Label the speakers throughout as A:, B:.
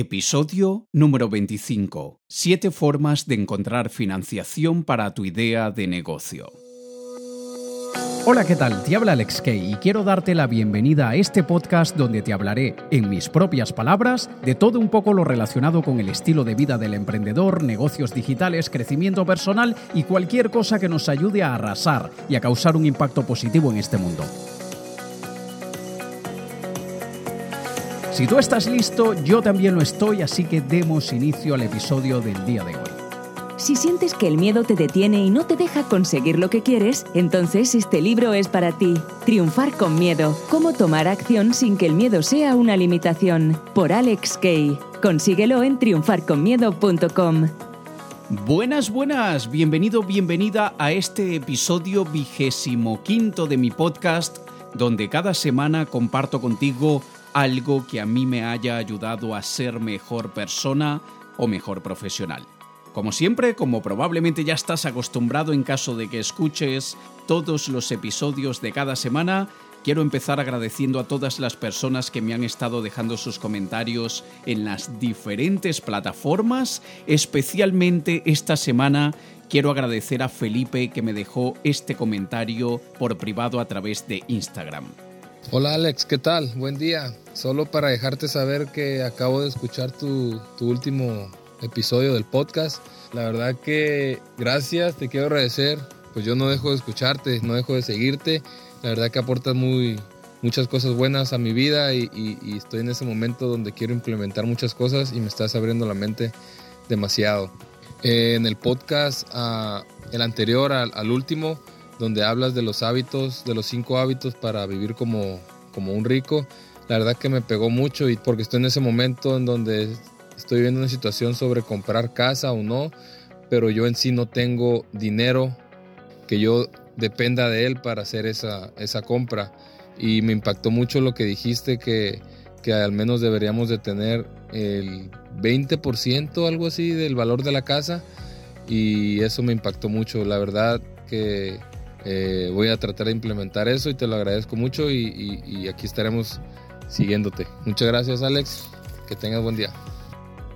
A: Episodio número 25. Siete formas de encontrar financiación para tu idea de negocio. Hola, ¿qué tal? Te habla Alex Kay y quiero darte la bienvenida a este podcast donde te hablaré, en mis propias palabras, de todo un poco lo relacionado con el estilo de vida del emprendedor, negocios digitales, crecimiento personal y cualquier cosa que nos ayude a arrasar y a causar un impacto positivo en este mundo. Si tú estás listo, yo también lo estoy, así que demos inicio al episodio del día de hoy.
B: Si sientes que el miedo te detiene y no te deja conseguir lo que quieres, entonces este libro es para ti. Triunfar con miedo. Cómo tomar acción sin que el miedo sea una limitación. Por Alex Kay. Consíguelo en triunfarconmiedo.com.
A: Buenas, buenas. Bienvenido, bienvenida a este episodio vigésimo quinto de mi podcast, donde cada semana comparto contigo algo que a mí me haya ayudado a ser mejor persona o mejor profesional. Como siempre, como probablemente ya estás acostumbrado en caso de que escuches todos los episodios de cada semana, quiero empezar agradeciendo a todas las personas que me han estado dejando sus comentarios en las diferentes plataformas, especialmente esta semana quiero agradecer a Felipe que me dejó este comentario por privado a través de Instagram.
C: Hola Alex, ¿qué tal? Buen día. Solo para dejarte saber que acabo de escuchar tu, último episodio del podcast. La verdad que gracias, te quiero agradecer. Pues yo no dejo de escucharte, no dejo de seguirte. La verdad que aportas muy, muchas cosas buenas a mi vida y, estoy en ese momento donde quiero implementar muchas cosas y me estás abriendo la mente demasiado. Eh, en el podcast, ah, el anterior al último, donde hablas de los hábitos, de los cinco hábitos para vivir como, como un rico. La verdad que me pegó mucho y porque estoy en ese momento en donde estoy viendo una situación sobre comprar casa o no, pero yo en sí no tengo dinero que yo dependa de él para hacer esa, esa compra. Y me impactó mucho lo que dijiste que, que al menos deberíamos de tener el 20%, algo así, del valor de la casa. Y eso me impactó mucho. La verdad que eh, voy a tratar de implementar eso y te lo agradezco mucho y, y aquí estaremos siguiéndote. Muchas gracias Alex, que tengas buen día.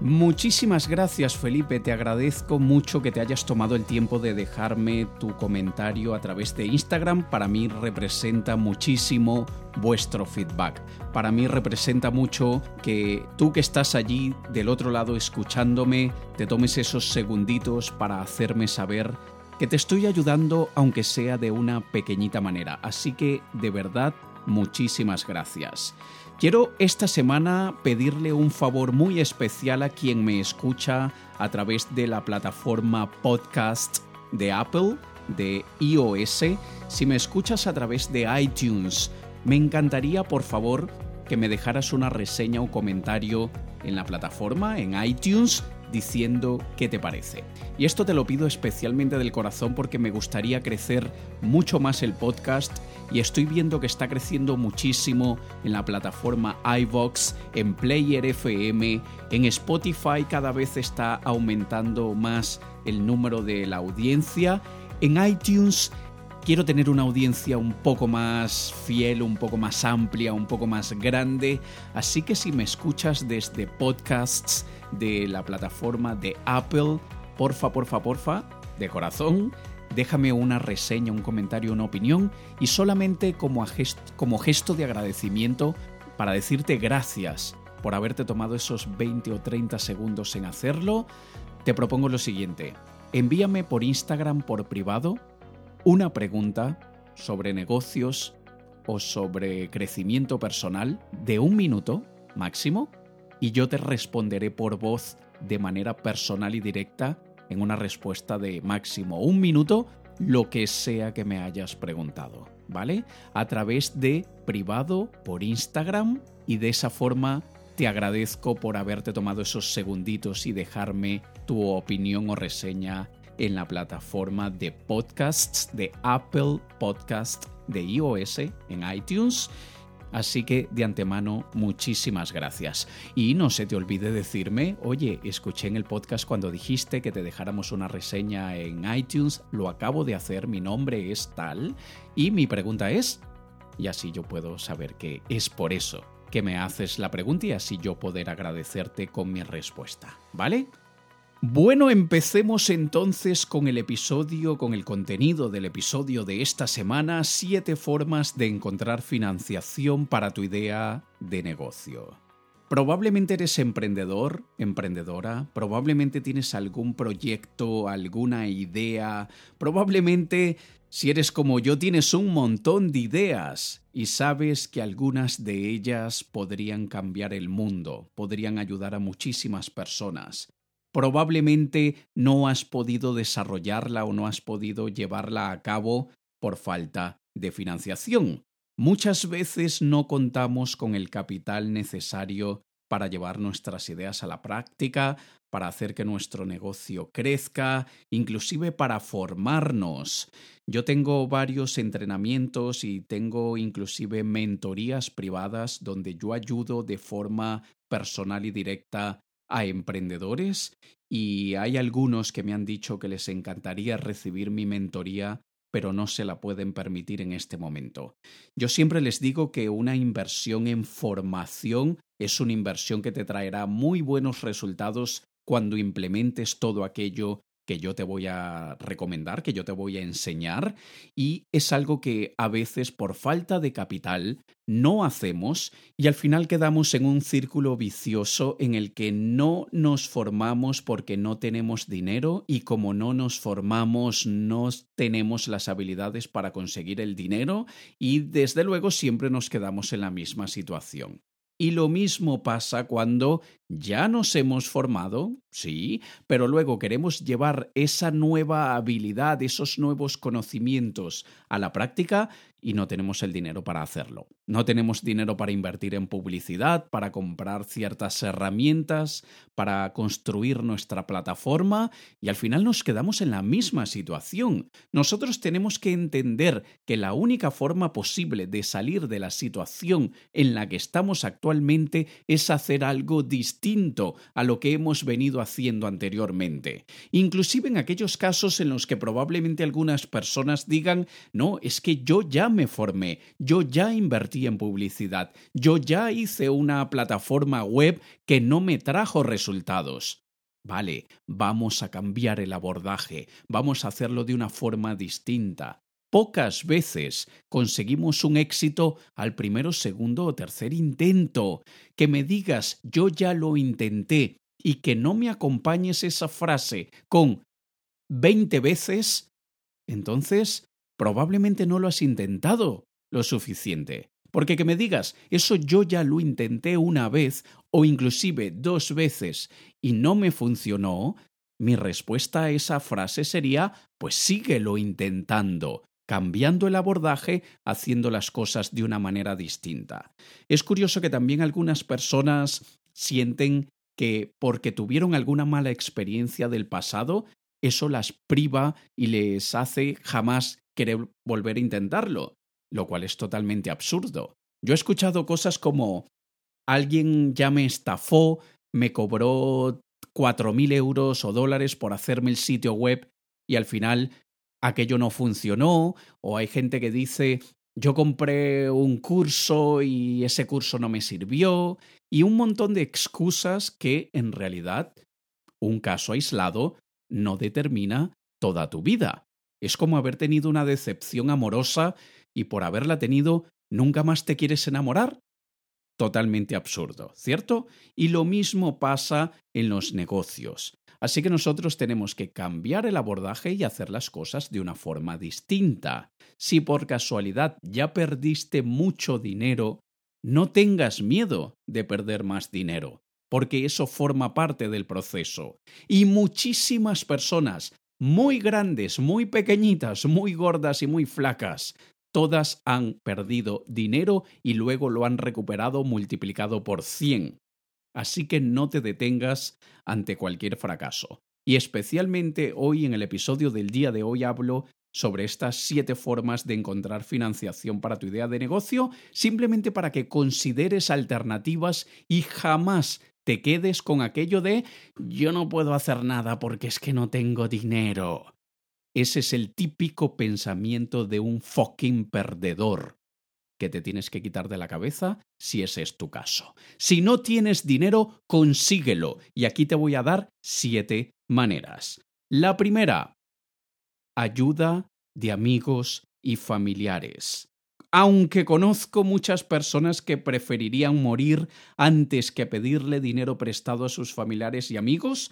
A: Muchísimas gracias Felipe, te agradezco mucho que te hayas tomado el tiempo de dejarme tu comentario a través de Instagram. Para mí representa muchísimo vuestro feedback. Para mí representa mucho que tú que estás allí del otro lado escuchándome, te tomes esos segunditos para hacerme saber que te estoy ayudando aunque sea de una pequeñita manera. Así que de verdad, muchísimas gracias. Quiero esta semana pedirle un favor muy especial a quien me escucha a través de la plataforma podcast de Apple, de iOS. Si me escuchas a través de iTunes, me encantaría por favor que me dejaras una reseña o comentario en la plataforma, en iTunes, diciendo qué te parece. Y esto te lo pido especialmente del corazón porque me gustaría crecer mucho más el podcast y estoy viendo que está creciendo muchísimo en la plataforma iVox, en Player FM, en Spotify cada vez está aumentando más el número de la audiencia, en iTunes quiero tener una audiencia un poco más fiel, un poco más amplia, un poco más grande. Así que si me escuchas desde podcasts de la plataforma de Apple, porfa, porfa, porfa, de corazón, déjame una reseña, un comentario, una opinión y solamente como, como gesto de agradecimiento para decirte gracias por haberte tomado esos 20 o 30 segundos en hacerlo, te propongo lo siguiente. Envíame por Instagram por privado una pregunta sobre negocios o sobre crecimiento personal de un minuto máximo y yo te responderé por voz de manera personal y directa en una respuesta de máximo un minuto lo que sea que me hayas preguntado, ¿vale? A través de privado por Instagram y de esa forma te agradezco por haberte tomado esos segunditos y dejarme tu opinión o reseña en la plataforma de podcasts de Apple Podcast de iOS en iTunes. Así que de antemano, muchísimas gracias. Y no se te olvide decirme, oye, escuché en el podcast cuando dijiste que te dejáramos una reseña en iTunes, lo acabo de hacer, mi nombre es tal. Y mi pregunta es, y así yo puedo saber que es por eso que me haces la pregunta y así yo poder agradecerte con mi respuesta, ¿vale? Bueno, empecemos entonces con el episodio, con el contenido del episodio de esta semana, siete formas de encontrar financiación para tu idea de negocio. Probablemente eres emprendedor, emprendedora, probablemente tienes algún proyecto, alguna idea, probablemente si eres como yo tienes un montón de ideas y sabes que algunas de ellas podrían cambiar el mundo, podrían ayudar a muchísimas personas probablemente no has podido desarrollarla o no has podido llevarla a cabo por falta de financiación. Muchas veces no contamos con el capital necesario para llevar nuestras ideas a la práctica, para hacer que nuestro negocio crezca, inclusive para formarnos. Yo tengo varios entrenamientos y tengo inclusive mentorías privadas donde yo ayudo de forma personal y directa a emprendedores y hay algunos que me han dicho que les encantaría recibir mi mentoría pero no se la pueden permitir en este momento. Yo siempre les digo que una inversión en formación es una inversión que te traerá muy buenos resultados cuando implementes todo aquello que yo te voy a recomendar, que yo te voy a enseñar, y es algo que a veces por falta de capital no hacemos y al final quedamos en un círculo vicioso en el que no nos formamos porque no tenemos dinero y como no nos formamos no tenemos las habilidades para conseguir el dinero y desde luego siempre nos quedamos en la misma situación. Y lo mismo pasa cuando ya nos hemos formado, sí, pero luego queremos llevar esa nueva habilidad, esos nuevos conocimientos a la práctica y no tenemos el dinero para hacerlo. No tenemos dinero para invertir en publicidad, para comprar ciertas herramientas, para construir nuestra plataforma y al final nos quedamos en la misma situación. Nosotros tenemos que entender que la única forma posible de salir de la situación en la que estamos actualmente es hacer algo distinto a lo que hemos venido haciendo anteriormente. Inclusive en aquellos casos en los que probablemente algunas personas digan, no, es que yo ya me formé, yo ya invertí en publicidad, yo ya hice una plataforma web que no me trajo resultados. Vale, vamos a cambiar el abordaje, vamos a hacerlo de una forma distinta. Pocas veces conseguimos un éxito al primero, segundo o tercer intento. Que me digas yo ya lo intenté y que no me acompañes esa frase con veinte veces, entonces probablemente no lo has intentado lo suficiente. Porque que me digas, eso yo ya lo intenté una vez o inclusive dos veces y no me funcionó, mi respuesta a esa frase sería, pues síguelo intentando, cambiando el abordaje, haciendo las cosas de una manera distinta. Es curioso que también algunas personas sienten que porque tuvieron alguna mala experiencia del pasado, eso las priva y les hace jamás querer volver a intentarlo, lo cual es totalmente absurdo. Yo he escuchado cosas como alguien ya me estafó, me cobró cuatro mil euros o dólares por hacerme el sitio web y al final aquello no funcionó, o hay gente que dice yo compré un curso y ese curso no me sirvió, y un montón de excusas que en realidad un caso aislado no determina toda tu vida. Es como haber tenido una decepción amorosa y por haberla tenido nunca más te quieres enamorar. Totalmente absurdo, ¿cierto? Y lo mismo pasa en los negocios. Así que nosotros tenemos que cambiar el abordaje y hacer las cosas de una forma distinta. Si por casualidad ya perdiste mucho dinero, no tengas miedo de perder más dinero, porque eso forma parte del proceso. Y muchísimas personas muy grandes, muy pequeñitas, muy gordas y muy flacas. Todas han perdido dinero y luego lo han recuperado multiplicado por 100. Así que no te detengas ante cualquier fracaso. Y especialmente hoy en el episodio del día de hoy hablo sobre estas siete formas de encontrar financiación para tu idea de negocio, simplemente para que consideres alternativas y jamás te quedes con aquello de yo no puedo hacer nada porque es que no tengo dinero. Ese es el típico pensamiento de un fucking perdedor, que te tienes que quitar de la cabeza si ese es tu caso. Si no tienes dinero, consíguelo. Y aquí te voy a dar siete maneras. La primera, ayuda de amigos y familiares. Aunque conozco muchas personas que preferirían morir antes que pedirle dinero prestado a sus familiares y amigos,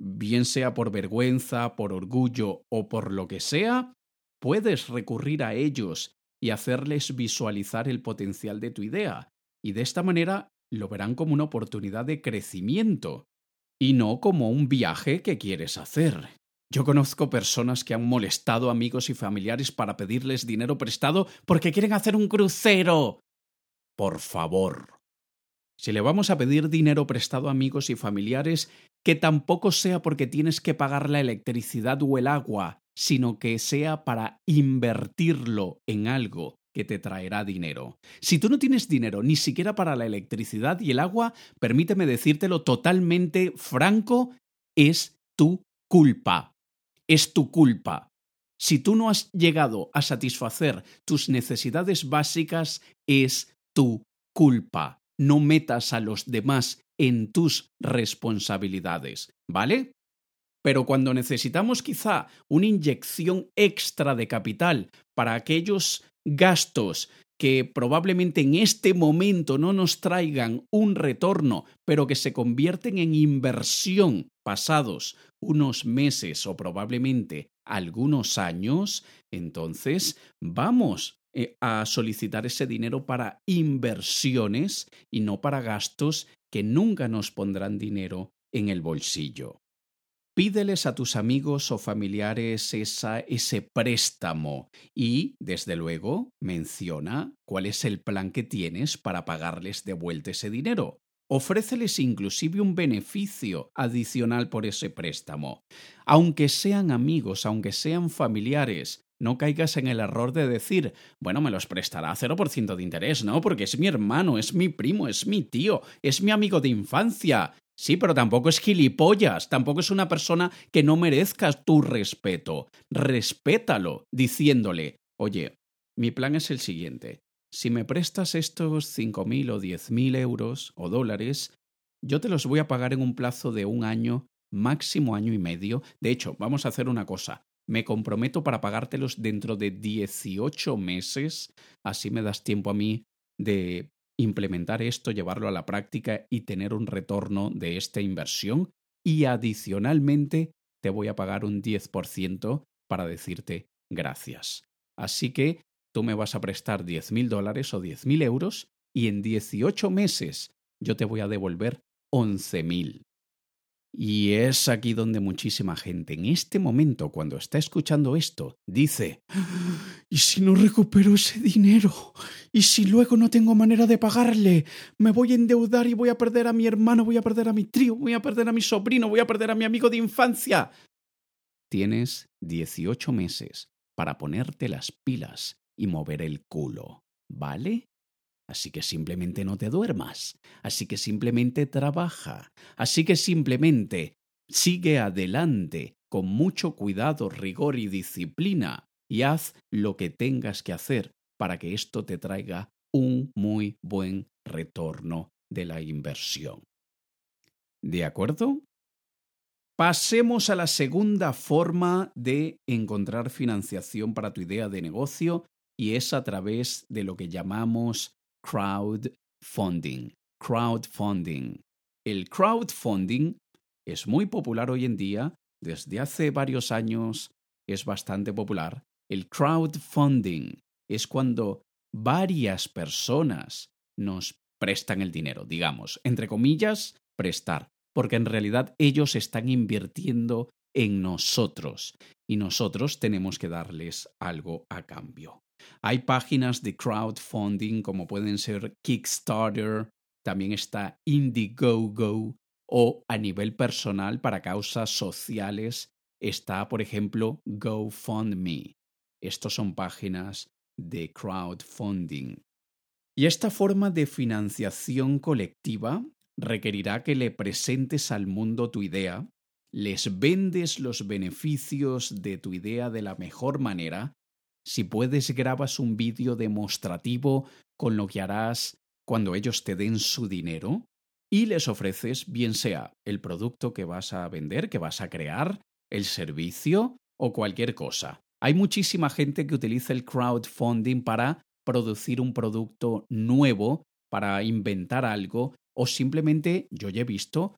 A: bien sea por vergüenza, por orgullo o por lo que sea, puedes recurrir a ellos y hacerles visualizar el potencial de tu idea, y de esta manera lo verán como una oportunidad de crecimiento y no como un viaje que quieres hacer. Yo conozco personas que han molestado amigos y familiares para pedirles dinero prestado porque quieren hacer un crucero. Por favor. Si le vamos a pedir dinero prestado a amigos y familiares, que tampoco sea porque tienes que pagar la electricidad o el agua, sino que sea para invertirlo en algo que te traerá dinero. Si tú no tienes dinero ni siquiera para la electricidad y el agua, permíteme decírtelo totalmente franco, es tu culpa. Es tu culpa. Si tú no has llegado a satisfacer tus necesidades básicas, es tu culpa. No metas a los demás en tus responsabilidades, ¿vale? Pero cuando necesitamos quizá una inyección extra de capital para aquellos gastos que probablemente en este momento no nos traigan un retorno, pero que se convierten en inversión pasados unos meses o probablemente algunos años, entonces vamos eh, a solicitar ese dinero para inversiones y no para gastos que nunca nos pondrán dinero en el bolsillo. Pídeles a tus amigos o familiares ese préstamo y, desde luego, menciona cuál es el plan que tienes para pagarles de vuelta ese dinero. Ofréceles inclusive un beneficio adicional por ese préstamo. Aunque sean amigos, aunque sean familiares, no caigas en el error de decir, bueno, me los prestará a 0% de interés, ¿no? Porque es mi hermano, es mi primo, es mi tío, es mi amigo de infancia. Sí, pero tampoco es gilipollas, tampoco es una persona que no merezca tu respeto. Respétalo, diciéndole, oye, mi plan es el siguiente. Si me prestas estos cinco mil o diez mil euros o dólares, yo te los voy a pagar en un plazo de un año, máximo año y medio. De hecho, vamos a hacer una cosa. Me comprometo para pagártelos dentro de 18 meses. Así me das tiempo a mí de implementar esto, llevarlo a la práctica y tener un retorno de esta inversión y adicionalmente te voy a pagar un 10% para decirte gracias. Así que tú me vas a prestar 10.000 dólares o 10.000 euros y en 18 meses yo te voy a devolver 11.000. Y es aquí donde muchísima gente en este momento, cuando está escuchando esto, dice, ¿y si no recupero ese dinero? ¿Y si luego no tengo manera de pagarle? Me voy a endeudar y voy a perder a mi hermano, voy a perder a mi trío, voy a perder a mi sobrino, voy a perder a mi amigo de infancia. Tienes 18 meses para ponerte las pilas y mover el culo, ¿vale? Así que simplemente no te duermas, así que simplemente trabaja, así que simplemente sigue adelante con mucho cuidado, rigor y disciplina y haz lo que tengas que hacer para que esto te traiga un muy buen retorno de la inversión. ¿De acuerdo? Pasemos a la segunda forma de encontrar financiación para tu idea de negocio y es a través de lo que llamamos crowdfunding. Crowdfunding. El crowdfunding es muy popular hoy en día, desde hace varios años es bastante popular. El crowdfunding es cuando varias personas nos prestan el dinero, digamos, entre comillas, prestar, porque en realidad ellos están invirtiendo en nosotros y nosotros tenemos que darles algo a cambio. Hay páginas de crowdfunding como pueden ser Kickstarter, también está Indiegogo o a nivel personal para causas sociales está, por ejemplo, GoFundMe. Estos son páginas de crowdfunding. Y esta forma de financiación colectiva requerirá que le presentes al mundo tu idea, les vendes los beneficios de tu idea de la mejor manera si puedes, grabas un vídeo demostrativo con lo que harás cuando ellos te den su dinero y les ofreces bien sea el producto que vas a vender, que vas a crear, el servicio o cualquier cosa. Hay muchísima gente que utiliza el crowdfunding para producir un producto nuevo, para inventar algo o simplemente yo ya he visto,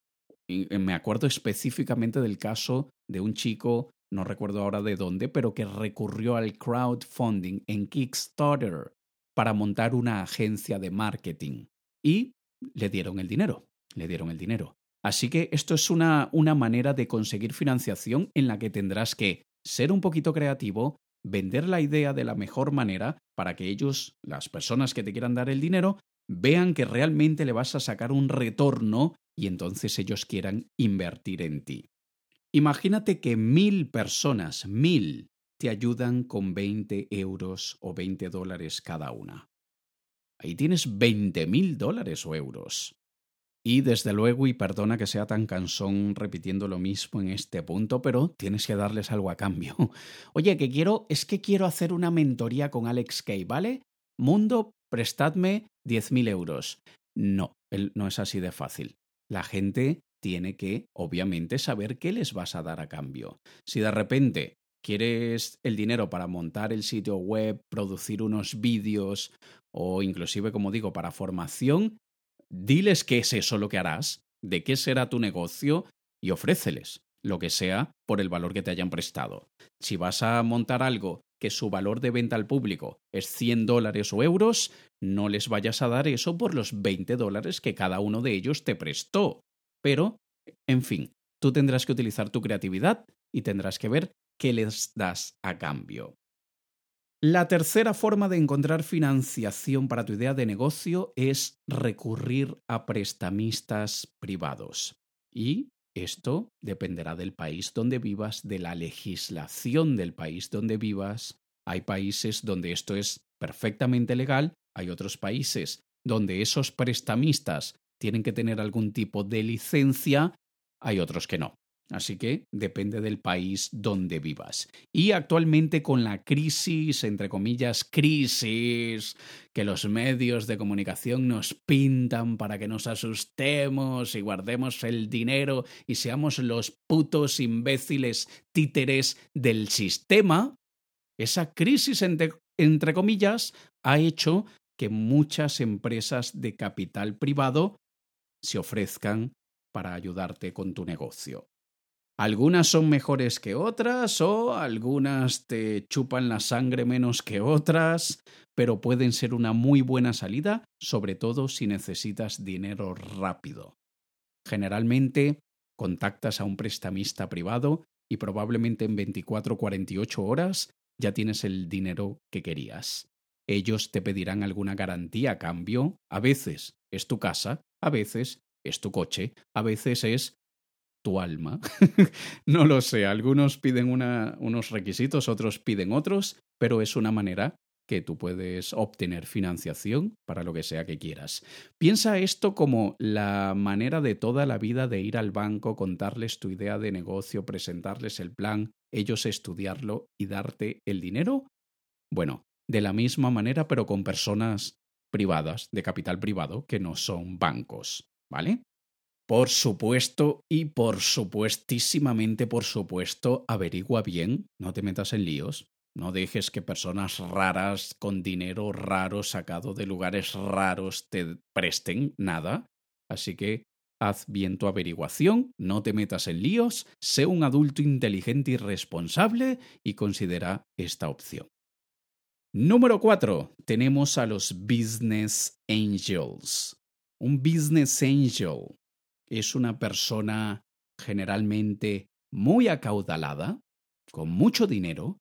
A: me acuerdo específicamente del caso de un chico, no recuerdo ahora de dónde, pero que recurrió al crowdfunding en Kickstarter para montar una agencia de marketing y le dieron el dinero, le dieron el dinero. Así que esto es una, una manera de conseguir financiación en la que tendrás que ser un poquito creativo, vender la idea de la mejor manera para que ellos, las personas que te quieran dar el dinero, vean que realmente le vas a sacar un retorno y entonces ellos quieran invertir en ti. Imagínate que mil personas, mil, te ayudan con 20 euros o 20 dólares cada una. Ahí tienes 20 mil dólares o euros. Y desde luego, y perdona que sea tan cansón repitiendo lo mismo en este punto, pero tienes que darles algo a cambio. Oye, que quiero, es que quiero hacer una mentoría con Alex Kay, ¿vale? Mundo, prestadme 10.000 euros. No, no es así de fácil. La gente tiene que, obviamente, saber qué les vas a dar a cambio. Si de repente quieres el dinero para montar el sitio web, producir unos vídeos o inclusive, como digo, para formación, diles qué es eso lo que harás, de qué será tu negocio y ofréceles lo que sea por el valor que te hayan prestado. Si vas a montar algo que su valor de venta al público es 100 dólares o euros, no les vayas a dar eso por los 20 dólares que cada uno de ellos te prestó. Pero, en fin, tú tendrás que utilizar tu creatividad y tendrás que ver qué les das a cambio. La tercera forma de encontrar financiación para tu idea de negocio es recurrir a prestamistas privados. Y esto dependerá del país donde vivas, de la legislación del país donde vivas. Hay países donde esto es perfectamente legal, hay otros países donde esos prestamistas tienen que tener algún tipo de licencia, hay otros que no. Así que depende del país donde vivas. Y actualmente con la crisis, entre comillas, crisis, que los medios de comunicación nos pintan para que nos asustemos y guardemos el dinero y seamos los putos imbéciles títeres del sistema, esa crisis, entre, entre comillas, ha hecho que muchas empresas de capital privado se ofrezcan para ayudarte con tu negocio. Algunas son mejores que otras o algunas te chupan la sangre menos que otras, pero pueden ser una muy buena salida, sobre todo si necesitas dinero rápido. Generalmente contactas a un prestamista privado y probablemente en 24 o 48 horas ya tienes el dinero que querías. Ellos te pedirán alguna garantía a cambio, a veces es tu casa, a veces es tu coche, a veces es tu alma. no lo sé, algunos piden unos requisitos, otros piden otros, pero es una manera que tú puedes obtener financiación para lo que sea que quieras. Piensa esto como la manera de toda la vida de ir al banco, contarles tu idea de negocio, presentarles el plan, ellos estudiarlo y darte el dinero. Bueno, de la misma manera, pero con personas privadas, de capital privado, que no son bancos, ¿vale? Por supuesto y por supuestísimamente, por supuesto, averigua bien, no te metas en líos, no dejes que personas raras con dinero raro sacado de lugares raros te presten nada. Así que haz bien tu averiguación, no te metas en líos, sé un adulto inteligente y responsable y considera esta opción. Número 4. Tenemos a los Business Angels. Un Business Angel es una persona generalmente muy acaudalada, con mucho dinero,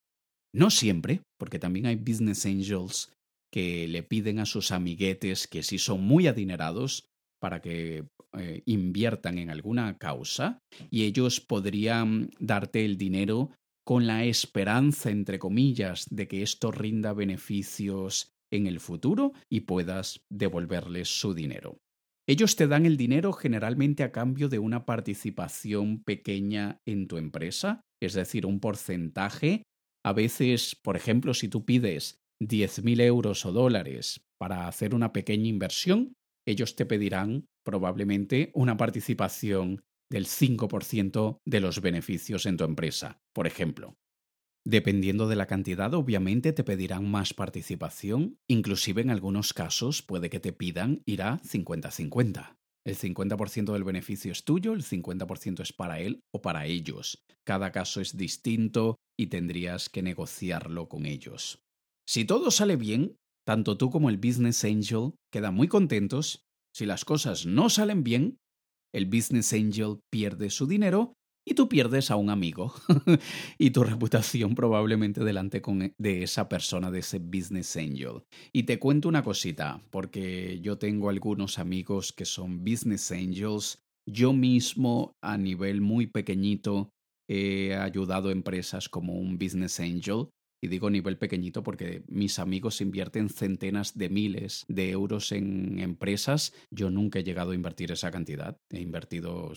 A: no siempre, porque también hay business angels que le piden a sus amiguetes que si son muy adinerados para que eh, inviertan en alguna causa y ellos podrían darte el dinero con la esperanza, entre comillas, de que esto rinda beneficios en el futuro y puedas devolverles su dinero. Ellos te dan el dinero generalmente a cambio de una participación pequeña en tu empresa, es decir, un porcentaje. A veces, por ejemplo, si tú pides 10.000 euros o dólares para hacer una pequeña inversión, ellos te pedirán probablemente una participación del 5% de los beneficios en tu empresa, por ejemplo. Dependiendo de la cantidad, obviamente te pedirán más participación, inclusive en algunos casos puede que te pidan ir a 50-50. El 50% del beneficio es tuyo, el 50% es para él o para ellos. Cada caso es distinto y tendrías que negociarlo con ellos. Si todo sale bien, tanto tú como el Business Angel quedan muy contentos. Si las cosas no salen bien, el Business Angel pierde su dinero y tú pierdes a un amigo y tu reputación probablemente delante e, de esa persona, de ese business angel. Y te cuento una cosita, porque yo tengo algunos amigos que son business angels. Yo mismo a nivel muy pequeñito he ayudado a empresas como un business angel y digo nivel pequeñito porque mis amigos invierten centenas de miles de euros en empresas. Yo nunca he llegado a invertir esa cantidad. He invertido,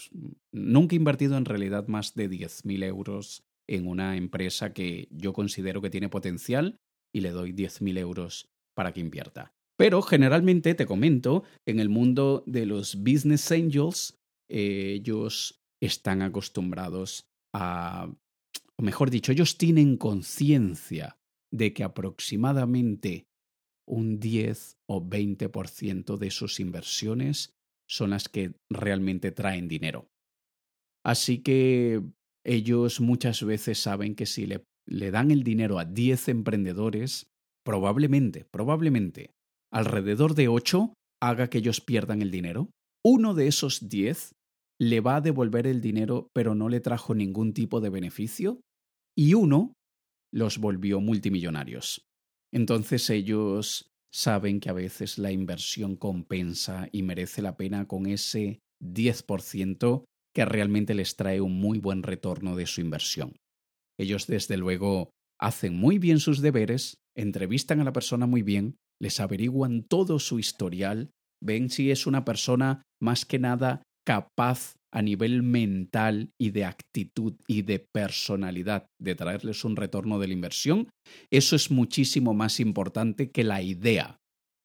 A: nunca he invertido en realidad más de 10.000 euros en una empresa que yo considero que tiene potencial y le doy 10.000 euros para que invierta. Pero generalmente, te comento, en el mundo de los business angels, eh, ellos están acostumbrados a o mejor dicho, ellos tienen conciencia de que aproximadamente un 10 o 20% de sus inversiones son las que realmente traen dinero. Así que ellos muchas veces saben que si le, le dan el dinero a 10 emprendedores, probablemente, probablemente, alrededor de 8 haga que ellos pierdan el dinero. Uno de esos 10 le va a devolver el dinero pero no le trajo ningún tipo de beneficio y uno los volvió multimillonarios. Entonces ellos saben que a veces la inversión compensa y merece la pena con ese 10% que realmente les trae un muy buen retorno de su inversión. Ellos desde luego hacen muy bien sus deberes, entrevistan a la persona muy bien, les averiguan todo su historial, ven si es una persona más que nada capaz a nivel mental y de actitud y de personalidad de traerles un retorno de la inversión, eso es muchísimo más importante que la idea.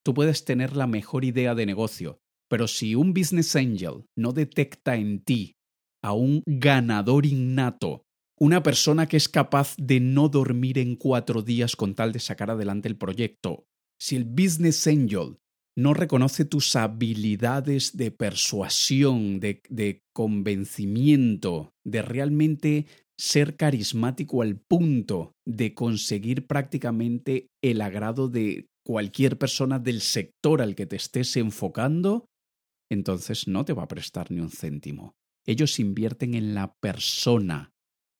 A: Tú puedes tener la mejor idea de negocio, pero si un business angel no detecta en ti a un ganador innato, una persona que es capaz de no dormir en cuatro días con tal de sacar adelante el proyecto, si el business angel no reconoce tus habilidades de persuasión, de, convencimiento, de realmente ser carismático al punto de conseguir prácticamente el agrado de cualquier persona del sector al que te estés enfocando, entonces no te va a prestar ni un céntimo. Ellos invierten en la persona,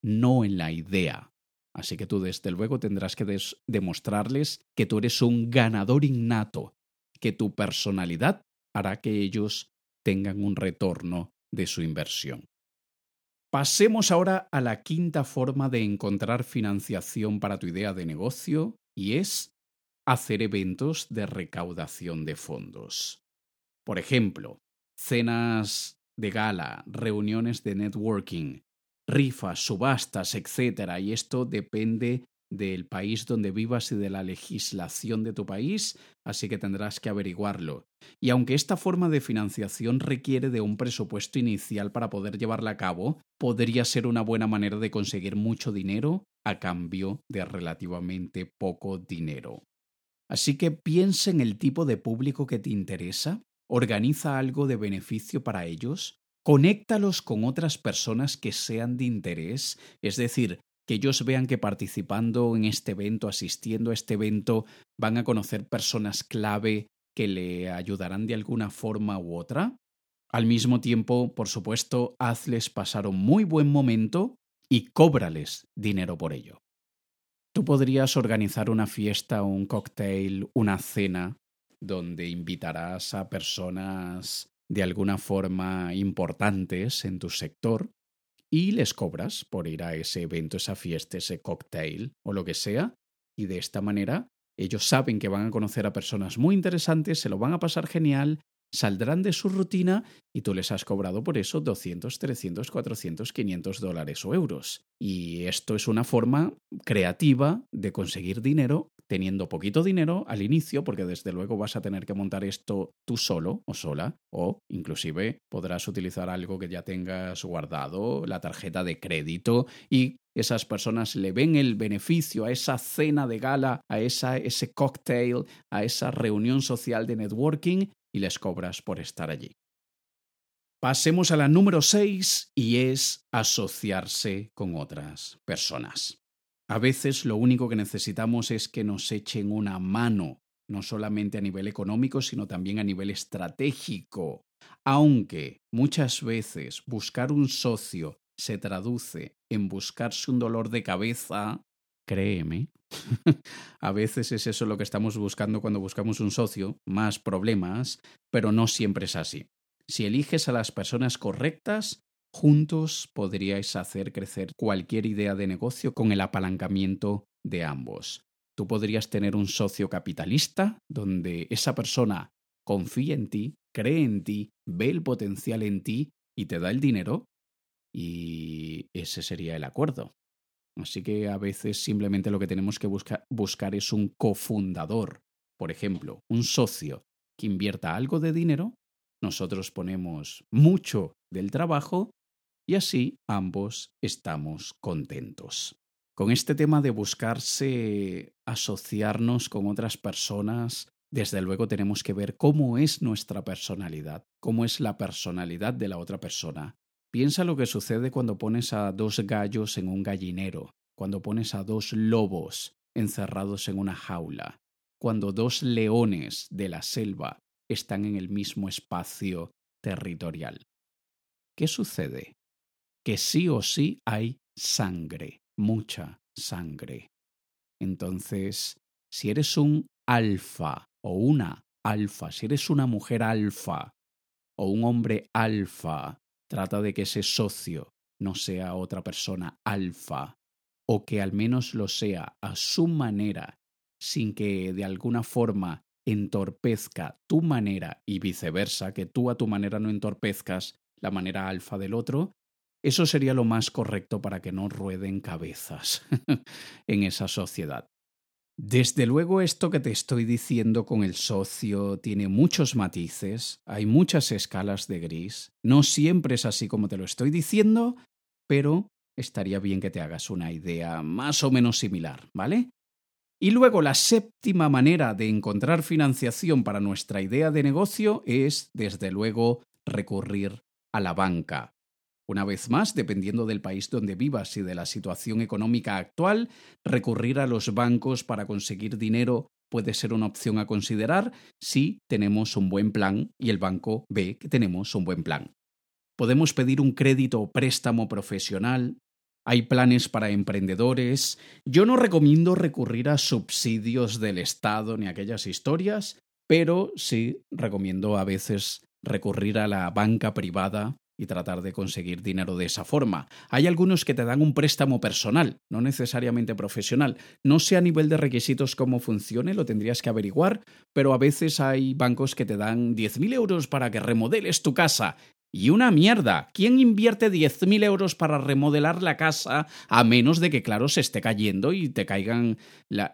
A: no en la idea. Así que tú desde luego tendrás que demostrarles que tú eres un ganador innato, que tu personalidad hará que ellos tengan un retorno de su inversión. Pasemos ahora a la quinta forma de encontrar financiación para tu idea de negocio y es hacer eventos de recaudación de fondos. Por ejemplo, cenas de gala, reuniones de networking, rifas, subastas, etc. Y esto depende del país donde vivas y de la legislación de tu país, así que tendrás que averiguarlo. Y aunque esta forma de financiación requiere de un presupuesto inicial para poder llevarla a cabo, podría ser una buena manera de conseguir mucho dinero a cambio de relativamente poco dinero. Así que piensa en el tipo de público que te interesa, organiza algo de beneficio para ellos, conéctalos con otras personas que sean de interés, es decir, que ellos vean que participando en este evento, asistiendo a este evento, van a conocer personas clave que le ayudarán de alguna forma u otra. Al mismo tiempo, por supuesto, hazles pasar un muy buen momento y cóbrales dinero por ello. Tú podrías organizar una fiesta, un cóctel, una cena, donde invitarás a personas de alguna forma importantes en tu sector y les cobras por ir a ese evento, esa fiesta, ese cocktail o lo que sea. Y de esta manera ellos saben que van a conocer a personas muy interesantes, se lo van a pasar genial, saldrán de su rutina y tú les has cobrado por eso 200, 300, 400, 500 dólares o euros. Y esto es una forma creativa de conseguir dinero teniendo poquito dinero al inicio, porque desde luego vas a tener que montar esto tú solo o sola, o inclusive podrás utilizar algo que ya tengas guardado, la tarjeta de crédito, y esas personas le ven el beneficio a esa cena de gala, a esa, ese cocktail, a esa reunión social de networking y les cobras por estar allí. Pasemos a la número 6 y es asociarse con otras personas. A veces lo único que necesitamos es que nos echen una mano, no solamente a nivel económico, sino también a nivel estratégico. Aunque muchas veces buscar un socio se traduce en buscarse un dolor de cabeza, créeme, a veces es eso lo que estamos buscando cuando buscamos un socio, más problemas, pero no siempre es así. Si eliges a las personas correctas, juntos podríais hacer crecer cualquier idea de negocio con el apalancamiento de ambos. Tú podrías tener un socio capitalista donde esa persona confía en ti, cree en ti, ve el potencial en ti y te da el dinero y ese sería el acuerdo. Así que a veces simplemente lo que tenemos que buscar es un cofundador, por ejemplo, un socio que invierta algo de dinero, nosotros ponemos mucho del trabajo y así ambos estamos contentos. Con este tema de buscarse asociarnos con otras personas, desde luego tenemos que ver cómo es nuestra personalidad, cómo es la personalidad de la otra persona, Piensa lo que sucede cuando pones a dos gallos en un gallinero, cuando pones a dos lobos encerrados en una jaula, cuando dos leones de la selva están en el mismo espacio territorial. ¿Qué sucede? Que sí o sí hay sangre, mucha sangre. Entonces, si eres un alfa o una alfa, si eres una mujer alfa o un hombre alfa Trata de que ese socio no sea otra persona alfa, o que al menos lo sea a su manera, sin que de alguna forma entorpezca tu manera y viceversa, que tú a tu manera no entorpezcas la manera alfa del otro, eso sería lo más correcto para que no rueden cabezas en esa sociedad. Desde luego esto que te estoy diciendo con el socio tiene muchos matices, hay muchas escalas de gris, no siempre es así como te lo estoy diciendo, pero estaría bien que te hagas una idea más o menos similar, ¿vale? Y luego la séptima manera de encontrar financiación para nuestra idea de negocio es, desde luego, recurrir a la banca. Una vez más, dependiendo del país donde vivas y de la situación económica actual, recurrir a los bancos para conseguir dinero puede ser una opción a considerar si tenemos un buen plan y el banco ve que tenemos un buen plan. Podemos pedir un crédito o préstamo profesional, hay planes para emprendedores. Yo no recomiendo recurrir a subsidios del Estado ni aquellas historias, pero sí recomiendo a veces recurrir a la banca privada y tratar de conseguir dinero de esa forma. Hay algunos que te dan un préstamo personal, no necesariamente profesional. No sé a nivel de requisitos cómo funcione, lo tendrías que averiguar, pero a veces hay bancos que te dan 10.000 euros para que remodeles tu casa y una mierda. ¿Quién invierte 10.000 euros para remodelar la casa a menos de que, claro, se esté cayendo y te caigan,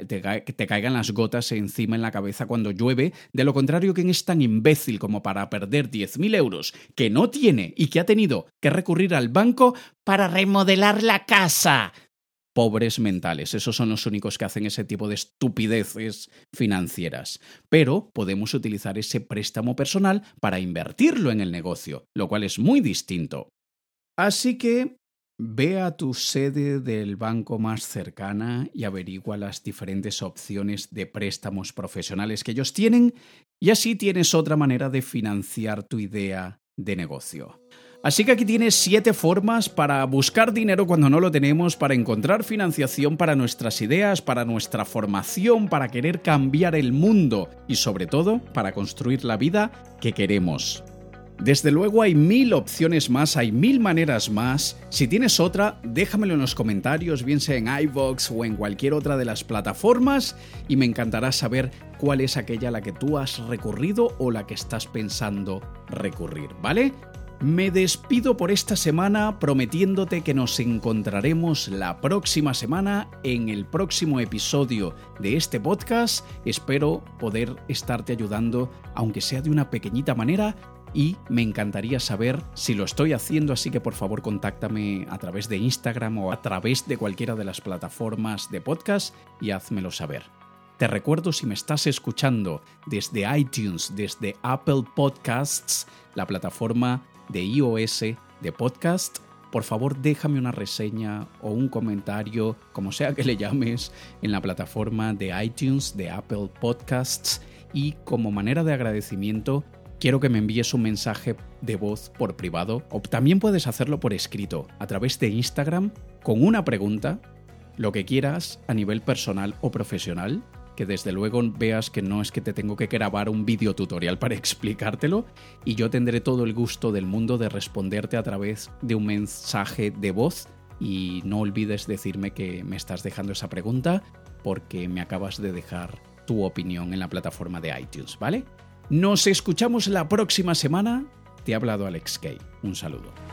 A: te, te caigan las gotas encima en la cabeza cuando llueve? De lo contrario, ¿quién es tan imbécil como para perder 10.000 euros que no tiene y que ha tenido que recurrir al banco para remodelar la casa? Pobres mentales. Esos son los únicos que hacen ese tipo de estupideces financieras. Pero podemos utilizar ese préstamo personal para invertirlo en el negocio, lo cual es muy distinto. Así que ve a tu sede del banco más cercana y averigua las diferentes opciones de préstamos profesionales que ellos tienen y así tienes otra manera de financiar tu idea de negocio. Así que aquí tienes siete formas para buscar dinero cuando no lo tenemos, para encontrar financiación para nuestras ideas, para nuestra formación, para querer cambiar el mundo y sobre todo para construir la vida que queremos. Desde luego hay mil opciones más, hay mil maneras más. Si tienes otra, déjamelo en los comentarios, bien sea en iVoox o en cualquier otra de las plataformas, y me encantará saber cuál es aquella a la que tú has recurrido o la que estás pensando recurrir, ¿vale? Me despido por esta semana prometiéndote que nos encontraremos la próxima semana en el próximo episodio de este podcast. Espero poder estarte ayudando, aunque sea de una pequeñita manera, y me encantaría saber si lo estoy haciendo, así que por favor contáctame a través de Instagram o a través de cualquiera de las plataformas de podcast y házmelo saber. Te recuerdo si me estás escuchando desde iTunes, desde Apple Podcasts, la plataforma de iOS de podcast, por favor déjame una reseña o un comentario, como sea que le llames, en la plataforma de iTunes, de Apple Podcasts. Y como manera de agradecimiento quiero que me envíes un mensaje de voz por privado o también puedes hacerlo por escrito a través de Instagram con una pregunta, lo que quieras a nivel personal o profesional que desde luego veas que no es que te tengo que grabar un vídeo tutorial para explicártelo y yo tendré todo el gusto del mundo de responderte a través de un mensaje de voz y no olvides decirme que me estás dejando esa pregunta porque me acabas de dejar tu opinión en la plataforma de iTunes, ¿vale? Nos escuchamos la próxima semana. Te ha hablado Alex Kay. Un saludo.